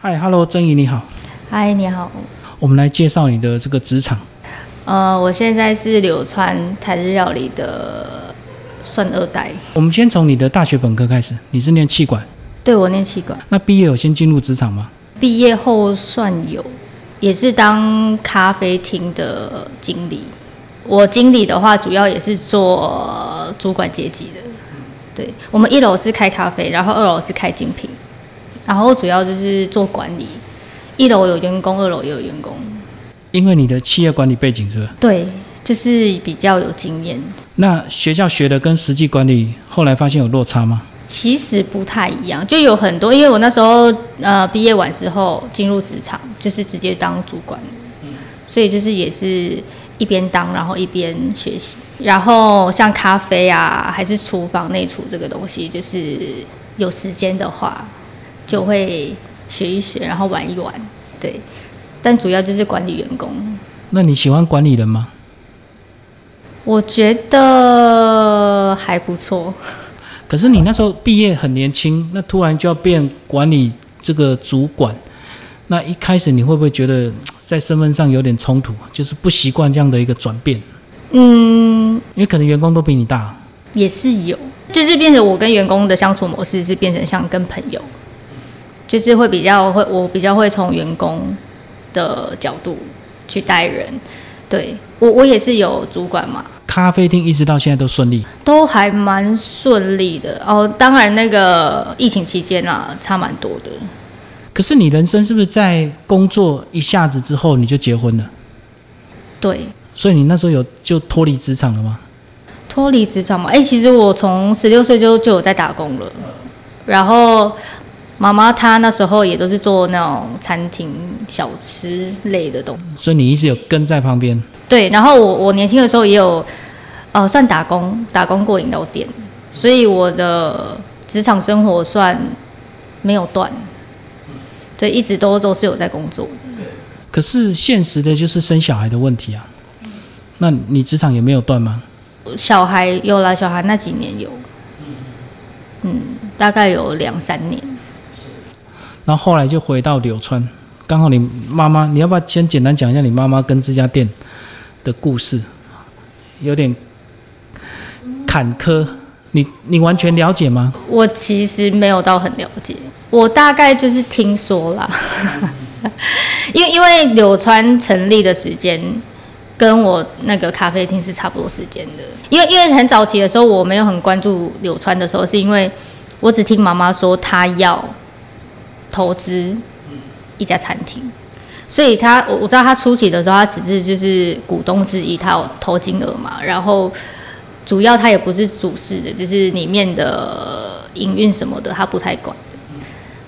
嗨，Hello，曾怡你好，嗨，你好。我们来介绍你的这个职场。呃，我现在是柳川台日料理的算二代。我们先从你的大学本科开始，你是念气管，对我念气管，那毕业有先进入职场吗？毕业后算有，也是当咖啡厅的经理。我经理的话，主要也是做主管阶级的。对，我们一楼是开咖啡，然后二楼是开精品，然后主要就是做管理。一楼有员工，二楼也有员工。因为你的企业管理背景是吧？对，就是比较有经验。那学校学的跟实际管理，后来发现有落差吗？其实不太一样，就有很多，因为我那时候呃毕业完之后进入职场，就是直接当主管，所以就是也是一边当，然后一边学习。然后像咖啡啊，还是厨房内厨这个东西，就是有时间的话就会学一学，然后玩一玩，对。但主要就是管理员工。那你喜欢管理人吗？我觉得还不错。可是你那时候毕业很年轻，那突然就要变管理这个主管，那一开始你会不会觉得在身份上有点冲突？就是不习惯这样的一个转变？嗯，因为可能员工都比你大。也是有，就是变成我跟员工的相处模式是变成像跟朋友，就是会比较会，我比较会从员工。的角度去带人，对我我也是有主管嘛。咖啡厅一直到现在都顺利，都还蛮顺利的哦。当然那个疫情期间啊，差蛮多的。可是你人生是不是在工作一下子之后你就结婚了？对。所以你那时候有就脱离职场了吗？脱离职场嘛？哎，其实我从十六岁就就有在打工了，然后。妈妈她那时候也都是做那种餐厅小吃类的东西，所以你一直有跟在旁边。对，然后我我年轻的时候也有，呃，算打工，打工过饮料店，所以我的职场生活算没有断，对，一直都都是有在工作。可是现实的就是生小孩的问题啊，那你职场也没有断吗？小孩有了，小孩那几年有，嗯，大概有两三年。然后后来就回到柳川，刚好你妈妈，你要不要先简单讲一下你妈妈跟这家店的故事？有点坎坷，你你完全了解吗？我其实没有到很了解，我大概就是听说啦。因为因为柳川成立的时间跟我那个咖啡厅是差不多时间的，因为因为很早期的时候我没有很关注柳川的时候，是因为我只听妈妈说她要。投资一家餐厅，所以他我我知道他初期的时候，他只是就是股东之一，他有投金额嘛，然后主要他也不是主事的，就是里面的营运什么的他不太管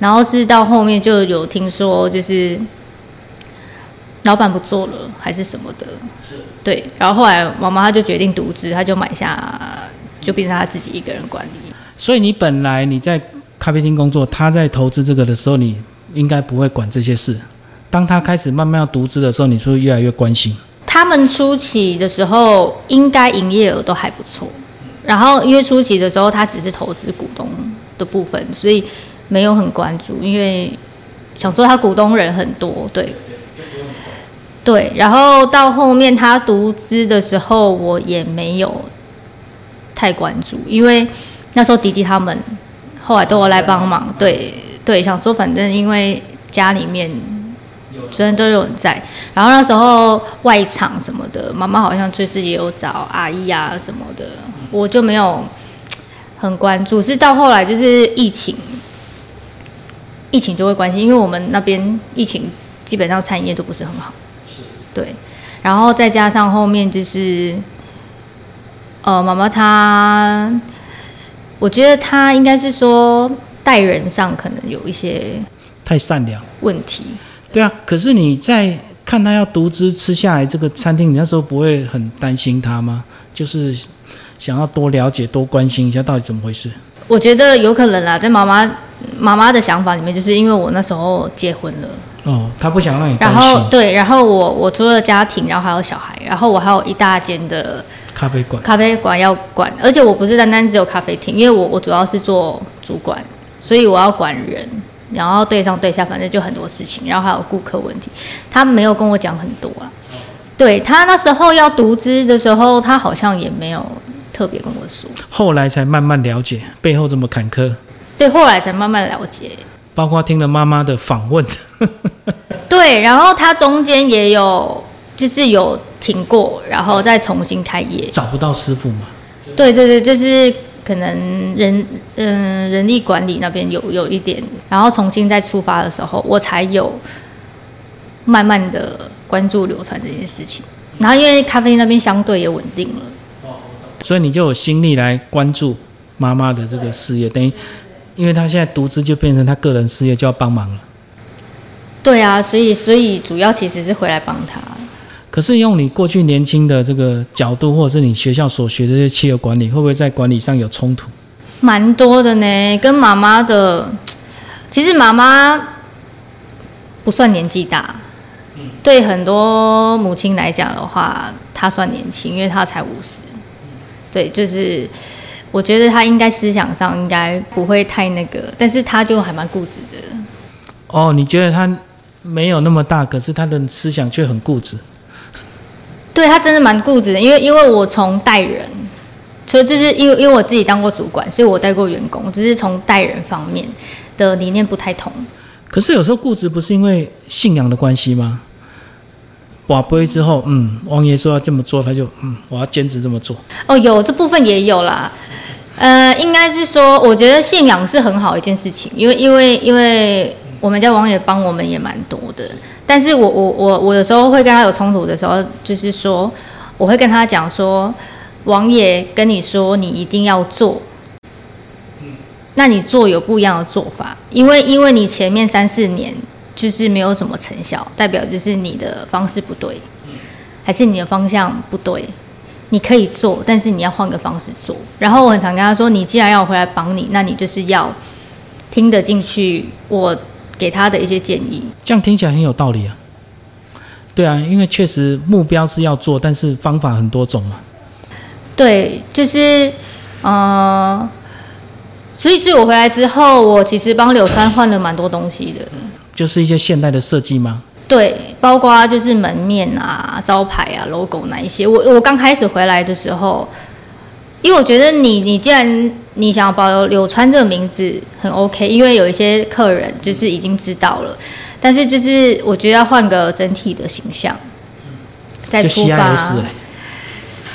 然后是到后面就有听说，就是老板不做了还是什么的，对，然后后来妈妈她就决定独资，她就买下，就变成她自己一个人管理。所以你本来你在。咖啡厅工作，他在投资这个的时候，你应该不会管这些事。当他开始慢慢要独资的时候，你是不是越来越关心？他们初期的时候，应该营业额都还不错。然后因为初期的时候，他只是投资股东的部分，所以没有很关注。因为想说他股东人很多，对，对。然后到后面他独资的时候，我也没有太关注，因为那时候迪迪他们。后来都有来帮忙，对对，想说反正因为家里面虽然都有人在，然后那时候外场什么的，妈妈好像就是也有找阿姨啊什么的，我就没有很关注。是到后来就是疫情，疫情就会关心，因为我们那边疫情基本上餐饮业都不是很好，对，然后再加上后面就是，呃，妈妈她。我觉得他应该是说待人上可能有一些太善良问题。对啊，可是你在看他要独资吃下来这个餐厅，你那时候不会很担心他吗？就是想要多了解、多关心一下到底怎么回事。我觉得有可能啦，在妈妈妈妈的想法里面，就是因为我那时候结婚了。哦，他不想让你。然后对，然后我我除了家庭，然后还有小孩，然后我还有一大间的。咖啡馆，咖啡馆要管，而且我不是单单只有咖啡厅，因为我我主要是做主管，所以我要管人，然后对上对下，反正就很多事情，然后还有顾客问题，他没有跟我讲很多啊。对他那时候要独资的时候，他好像也没有特别跟我说。后来才慢慢了解背后这么坎坷，对，后来才慢慢了解。包括听了妈妈的访问，对，然后他中间也有就是有停过，然后再重新开业。找不到师傅吗？对对对，就是可能人嗯人力管理那边有有一点，然后重新再出发的时候，我才有慢慢的关注流传这件事情。然后因为咖啡那边相对也稳定了，所以你就有心力来关注妈妈的这个事业，等于因为他现在独资就变成他个人事业就要帮忙了。对啊，所以所以主要其实是回来帮他。可是用你过去年轻的这个角度，或者是你学校所学的这些企业管理，会不会在管理上有冲突？蛮多的呢，跟妈妈的，其实妈妈不算年纪大，对很多母亲来讲的话，她算年轻，因为她才五十。对，就是我觉得她应该思想上应该不会太那个，但是她就还蛮固执的。哦，你觉得她没有那么大，可是她的思想却很固执。对他真的蛮固执的，因为因为我从带人，所以就是因为因为我自己当过主管，所以我带过员工，只是从带人方面的理念不太同。可是有时候固执不是因为信仰的关系吗？瓦杯之后，嗯，王爷说要这么做，他就嗯，我要坚持这么做。哦，有这部分也有啦，呃，应该是说，我觉得信仰是很好一件事情，因为因为因为我们家王爷帮我们也蛮多的。但是我我我我有时候会跟他有冲突的时候，就是说我会跟他讲说，王爷跟你说你一定要做，那你做有不一样的做法，因为因为你前面三四年就是没有什么成效，代表就是你的方式不对，还是你的方向不对，你可以做，但是你要换个方式做。然后我很常跟他说，你既然要我回来帮你，那你就是要听得进去我。给他的一些建议，这样听起来很有道理啊。对啊，因为确实目标是要做，但是方法很多种嘛。对，就是，呃，所以，所以我回来之后，我其实帮柳川换了蛮多东西的。就是一些现代的设计吗？对，包括就是门面啊、招牌啊、logo 那一些。我我刚开始回来的时候。因为我觉得你，你既然你想要保留柳川这个名字，很 OK。因为有一些客人就是已经知道了，但是就是我觉得要换个整体的形象，再出发。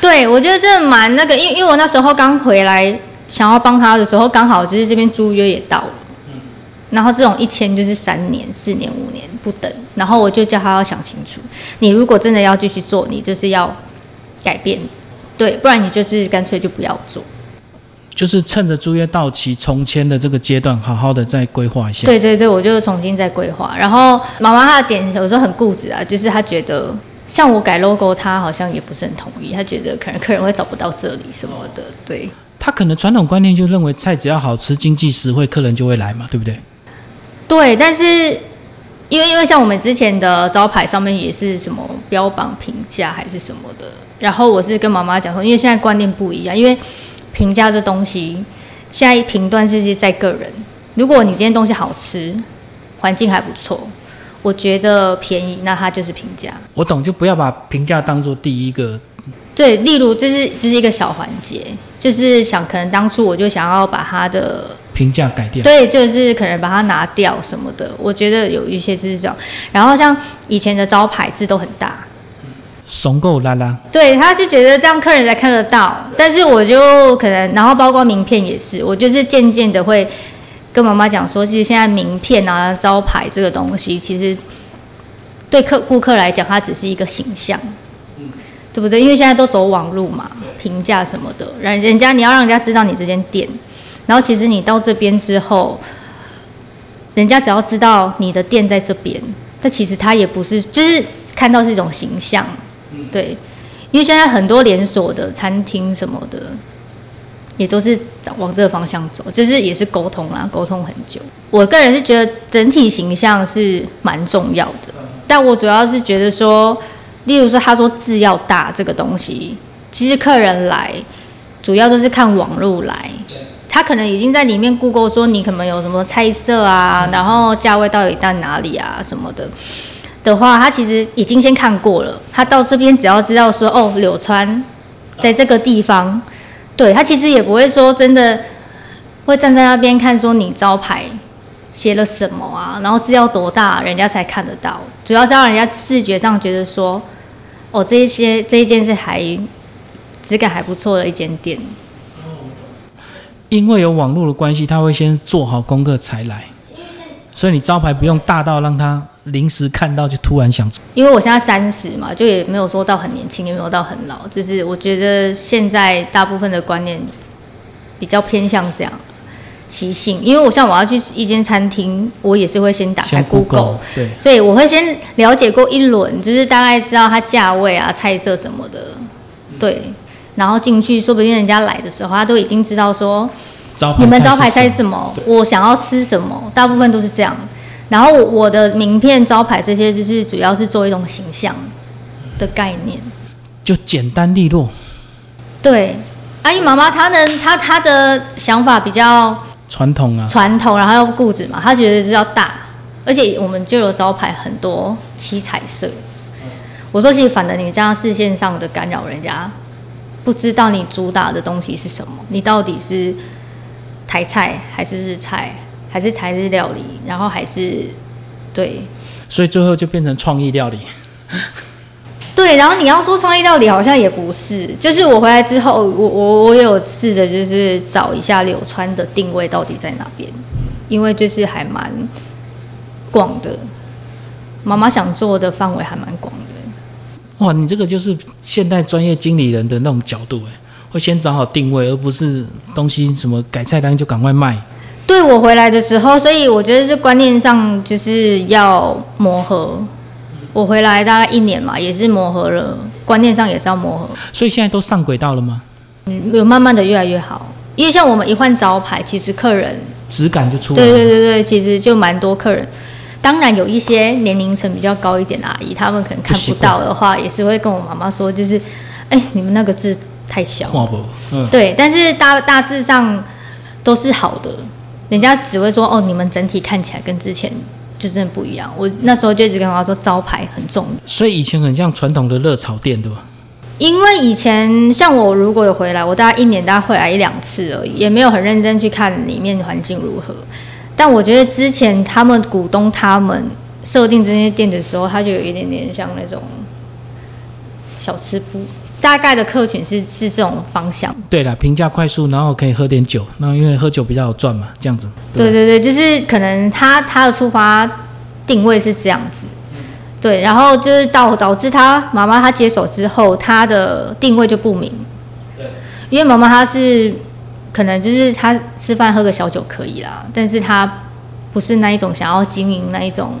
对，我觉得这蛮那个，因为因为我那时候刚回来，想要帮他的时候，刚好就是这边租约也到了，然后这种一签就是三年、四年、五年不等，然后我就叫他要想清楚，你如果真的要继续做，你就是要改变。对，不然你就是干脆就不要做，就是趁着租约到期重签的这个阶段，好好的再规划一下。对对对，我就重新再规划。然后妈妈她的点有时候很固执啊，就是她觉得像我改 logo，她好像也不是很同意，她觉得可能客人会找不到这里什么的。对，她可能传统观念就认为菜只要好吃、经济实惠，客人就会来嘛，对不对？对，但是因为因为像我们之前的招牌上面也是什么标榜评价还是什么的。然后我是跟妈妈讲说，因为现在观念不一样，因为评价这东西，现在评断是在个人。如果你今天东西好吃，环境还不错，我觉得便宜，那它就是评价。我懂，就不要把评价当做第一个。对，例如这是这是一个小环节，就是想可能当初我就想要把它的评价改掉。对，就是可能把它拿掉什么的。我觉得有一些就是这样。然后像以前的招牌字都很大。怂够拉拉，对，他就觉得这样客人才看得到，但是我就可能，然后包括名片也是，我就是渐渐的会跟妈妈讲说，其实现在名片啊、招牌这个东西，其实对客顾客来讲，它只是一个形象，对不对？因为现在都走网路嘛，评价什么的，人人家你要让人家知道你这间店，然后其实你到这边之后，人家只要知道你的店在这边，但其实他也不是，就是看到是一种形象。对，因为现在很多连锁的餐厅什么的，也都是往这个方向走，就是也是沟通啦，沟通很久。我个人是觉得整体形象是蛮重要的，但我主要是觉得说，例如说他说字要大这个东西，其实客人来主要都是看网络来，他可能已经在里面 Google 说你可能有什么菜色啊，然后价位到底在哪里啊什么的的话，他其实已经先看过了。他到这边只要知道说哦，柳川在这个地方，对他其实也不会说真的会站在那边看说你招牌写了什么啊，然后字要多大，人家才看得到。主要是让人家视觉上觉得说哦，这一些这一件是还质感还不错的一间店。因为有网络的关系，他会先做好功课才来，所以你招牌不用大到让他临时看到就突然想。因为我现在三十嘛，就也没有说到很年轻，也没有到很老，就是我觉得现在大部分的观念比较偏向这样习性。因为我像我要去一间餐厅，我也是会先打开先 Google，对，所以我会先了解过一轮，就是大概知道它价位啊、菜色什么的，对。然后进去，说不定人家来的时候，他都已经知道说你们招牌菜是菜什么，我想要吃什么，大部分都是这样。然后我的名片、招牌这些，就是主要是做一种形象的概念。就简单利落，对，阿姨妈妈她呢，她她的想法比较传统啊，传统，然后又固执嘛，她觉得是要大，而且我们就有招牌很多七彩色。我说，其实反正你这样视线上的干扰，人家不知道你主打的东西是什么，你到底是台菜还是日菜，还是台式料理，然后还是对所以最后就变成创意料理。对，然后你要说创意料理好像也不是，就是我回来之后，我我我也有试着就是找一下柳川的定位到底在哪边，因为就是还蛮广的，妈妈想做的范围还蛮广的。哇，你这个就是现代专业经理人的那种角度哎，会先找好定位，而不是东西什么改菜单就赶快卖。对我回来的时候，所以我觉得这观念上就是要磨合。我回来大概一年嘛，也是磨合了，观念上也是要磨合。所以现在都上轨道了吗？嗯，有慢慢的越来越好，因为像我们一换招牌，其实客人质感就出来了。对对对对，其实就蛮多客人。当然有一些年龄层比较高一点的阿姨，他们可能看不到的话，也是会跟我妈妈说，就是，哎，你们那个字太小。嗯，对，但是大大致上都是好的，人家只会说，哦，你们整体看起来跟之前就真的不一样。我那时候就一直跟妈妈说，招牌很重要。所以以前很像传统的热炒店，对吧？因为以前像我如果有回来，我大概一年大概会来一两次而已，也没有很认真去看里面环境如何。但我觉得之前他们股东他们设定这些店的时候，他就有一点点像那种小吃部，大概的客群是是这种方向。对了，平价快速，然后可以喝点酒，那因为喝酒比较好赚嘛，这样子。对对对，就是可能他他的出发定位是这样子，对，然后就是导导致他妈妈她接手之后，他的定位就不明。对，因为妈妈她是可能就是她吃饭喝个小酒可以啦，但是她不是那一种想要经营那一种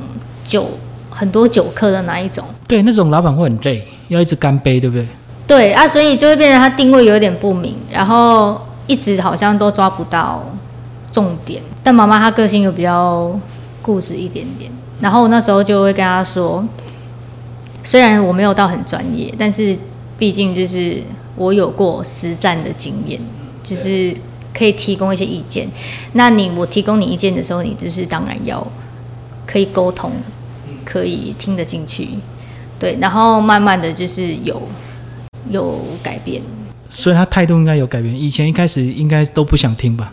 酒很多酒客的那一种。对，那种老板会很累，要一直干杯，对不对？对啊，所以就会变成他定位有点不明，然后一直好像都抓不到重点。但妈妈她个性又比较固执一点点，然后我那时候就会跟她说，虽然我没有到很专业，但是毕竟就是我有过实战的经验，就是可以提供一些意见。那你我提供你意见的时候，你就是当然要可以沟通，可以听得进去，对，然后慢慢的就是有有改变。所以他态度应该有改变。以前一开始应该都不想听吧，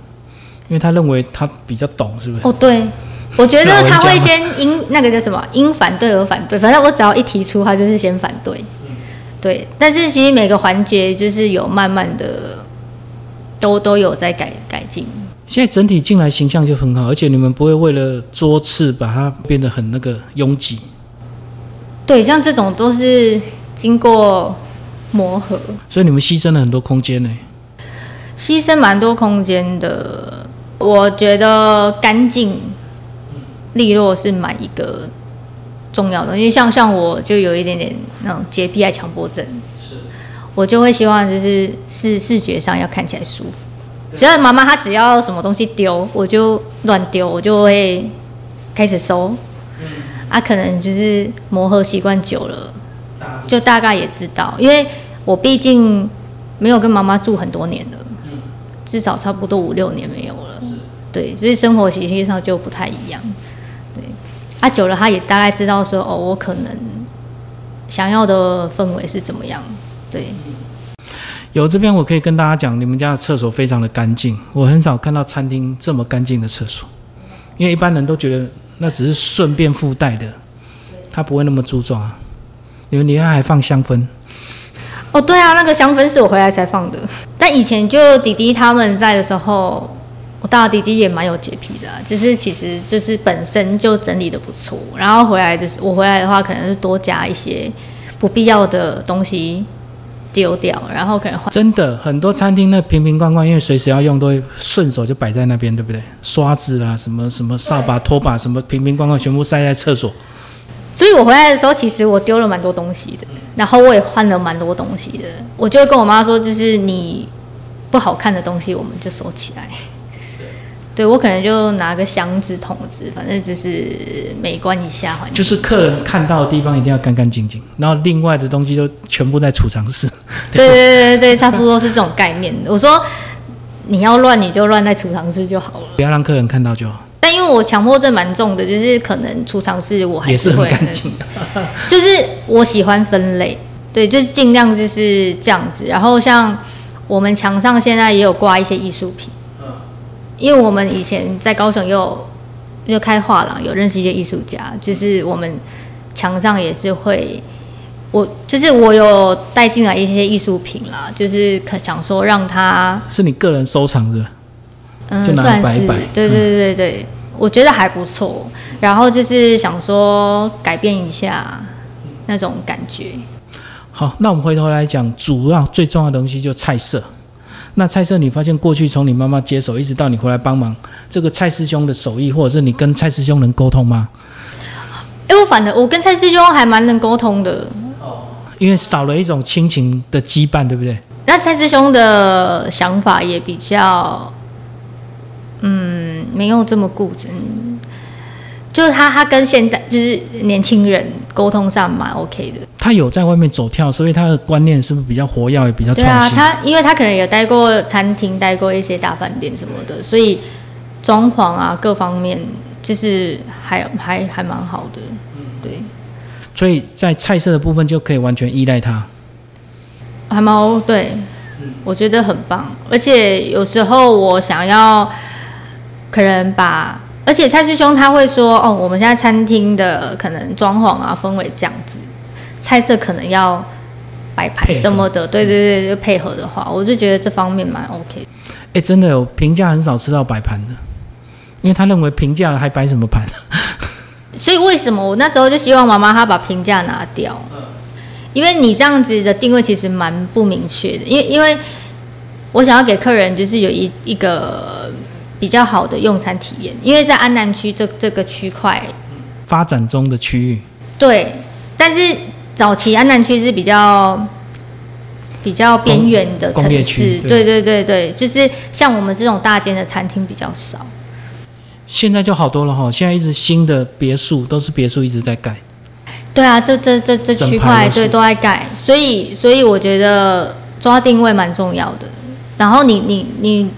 因为他认为他比较懂，是不是？哦，对，我觉得他会先因那个叫什么因反对而反对，反正我只要一提出，他就是先反对。对，但是其实每个环节就是有慢慢的都都有在改改进。现在整体进来形象就很好，而且你们不会为了桌次把它变得很那个拥挤。对，像这种都是经过磨合，所以你们牺牲了很多空间呢。牺牲蛮多空间的。我觉得干净利落是蛮一个重要的，因为像像我就有一点点那种洁癖爱强迫症，是我就会希望就是视视觉上要看起来舒服。只要妈妈她只要什么东西丢，我就乱丢，我就会开始收。啊，可能就是磨合习惯久了，就大概也知道，因为我毕竟没有跟妈妈住很多年了，至少差不多五六年没有了。对，所以生活习性上就不太一样。对，啊，久了他也大概知道说，哦，我可能想要的氛围是怎么样。对，有这边我可以跟大家讲，你们家的厕所非常的干净，我很少看到餐厅这么干净的厕所，因为一般人都觉得那只是顺便附带的，他不会那么注重啊。你们里面还放香氛？哦，对啊，那个香氛是我回来才放的，但以前就弟弟他们在的时候。我大弟弟也蛮有洁癖的，就是其实就是本身就整理的不错，然后回来就是我回来的话，可能是多加一些不必要的东西丢掉，然后可能换。真的很多餐厅那瓶瓶罐罐，因为随时要用，都会顺手就摆在那边，对不对？刷子啊，什么什么扫把、拖把，什么瓶瓶罐罐全部塞在厕所。所以我回来的时候，其实我丢了蛮多东西的，然后我也换了蛮多东西的。我就会跟我妈说，就是你不好看的东西，我们就收起来。对，我可能就拿个箱子、桶子，反正就是美观一下环境。就是客人看到的地方一定要干干净净，然后另外的东西都全部在储藏室。对对对对差不多是这种概念。我说你要乱，你就乱在储藏室就好了，不要让客人看到就好。但因为我强迫症蛮重的，就是可能储藏室我还是很干净。就是我喜欢分类，对，就是尽量就是这样子。然后像我们墙上现在也有挂一些艺术品。因为我们以前在高雄又又开画廊，有认识一些艺术家，就是我们墙上也是会，我就是我有带进来一些艺术品啦，就是可想说让他是你个人收藏的，嗯就，算是，对对对对对，我觉得还不错。然后就是想说改变一下那种感觉。好，那我们回头来讲，主要最重要的东西就菜色。那菜色，你发现过去从你妈妈接手，一直到你回来帮忙，这个蔡师兄的手艺，或者是你跟蔡师兄能沟通吗？哎，我反正我跟蔡师兄还蛮能沟通的。哦，因为少了一种亲情的羁绊，对不对？那蔡师兄的想法也比较，嗯，没有这么固执。就是他，他跟现代就是年轻人沟通上蛮 OK 的。他有在外面走跳，所以他的观念是不是比较活跃，也比较创新？对啊，他因为他可能有待过餐厅，待过一些大饭店什么的，所以装潢啊各方面就是还还还蛮好的。对。所以在菜色的部分就可以完全依赖他。还蛮对，我觉得很棒。而且有时候我想要可能把。而且蔡师兄他会说：“哦，我们现在餐厅的可能装潢啊氛围这样子，菜色可能要摆盘什么的，对对对，就配合的话，我就觉得这方面蛮 OK。哎，真的有评价很少吃到摆盘的，因为他认为评价了还摆什么盘？所以为什么我那时候就希望妈妈她把评价拿掉？因为你这样子的定位其实蛮不明确的，因为因为我想要给客人就是有一一个。”比较好的用餐体验，因为在安南区这这个区块发展中的区域，对，但是早期安南区是比较比较边缘的城市，对对对对，就是像我们这种大间的餐厅比较少。现在就好多了哈，现在一直新的别墅都是别墅一直在盖。对啊，这这这这区块对都在盖，所以所以我觉得抓定位蛮重要的。然后你你你。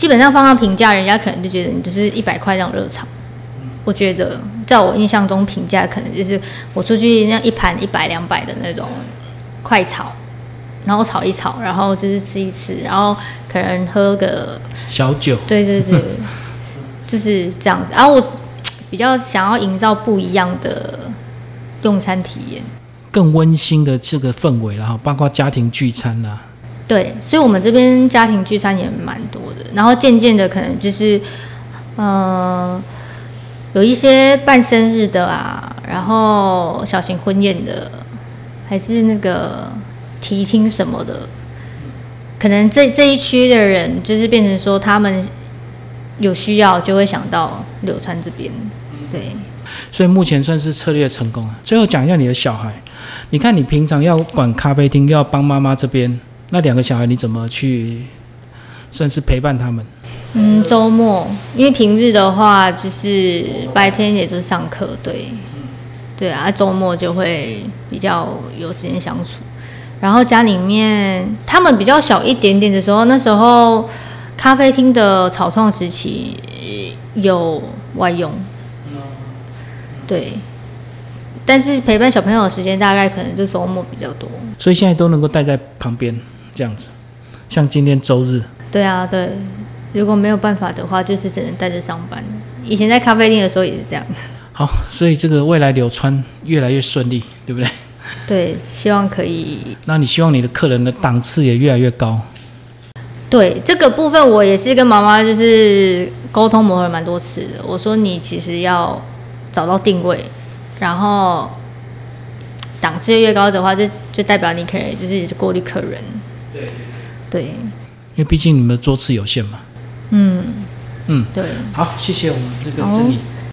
基本上放上评价，人家可能就觉得你就是一百块这种热炒。我觉得，在我印象中，评价可能就是我出去那一盘一百两百的那种快炒，然后炒一炒，然后就是吃一吃，然后可能喝个小酒。对对对，就是这样子。然后我比较想要营造不一样的用餐体验，更温馨的这个氛围，然后包括家庭聚餐啊。对，所以我们这边家庭聚餐也蛮多的，然后渐渐的可能就是，嗯，有一些办生日的啊，然后小型婚宴的，还是那个提亲什么的，可能这这一区的人就是变成说他们有需要就会想到柳川这边，对。所以目前算是策略成功啊。最后讲一下你的小孩，你看你平常要管咖啡厅，又要帮妈妈这边。那两个小孩你怎么去算是陪伴他们？嗯，周末因为平日的话就是白天也就是上课，对，对啊，周末就会比较有时间相处。然后家里面他们比较小一点点的时候，那时候咖啡厅的草创时期呃有外用，对，但是陪伴小朋友的时间大概可能就周末比较多。所以现在都能够带在旁边这样子。像今天周日，对啊，对，如果没有办法的话，就是只能带着上班。以前在咖啡店的时候也是这样。好，所以这个未来流川越来越顺利，对不对？对，希望可以。那你希望你的客人的档次也越来越高。对这个部分，我也是跟妈妈就是沟通磨合蛮多次的。我说你其实要找到定位，然后档次越高的话，就就代表你可以就是过滤客人。对，对，因为毕竟你们的桌次有限嘛。嗯嗯，对。好，谢谢我们这个整理。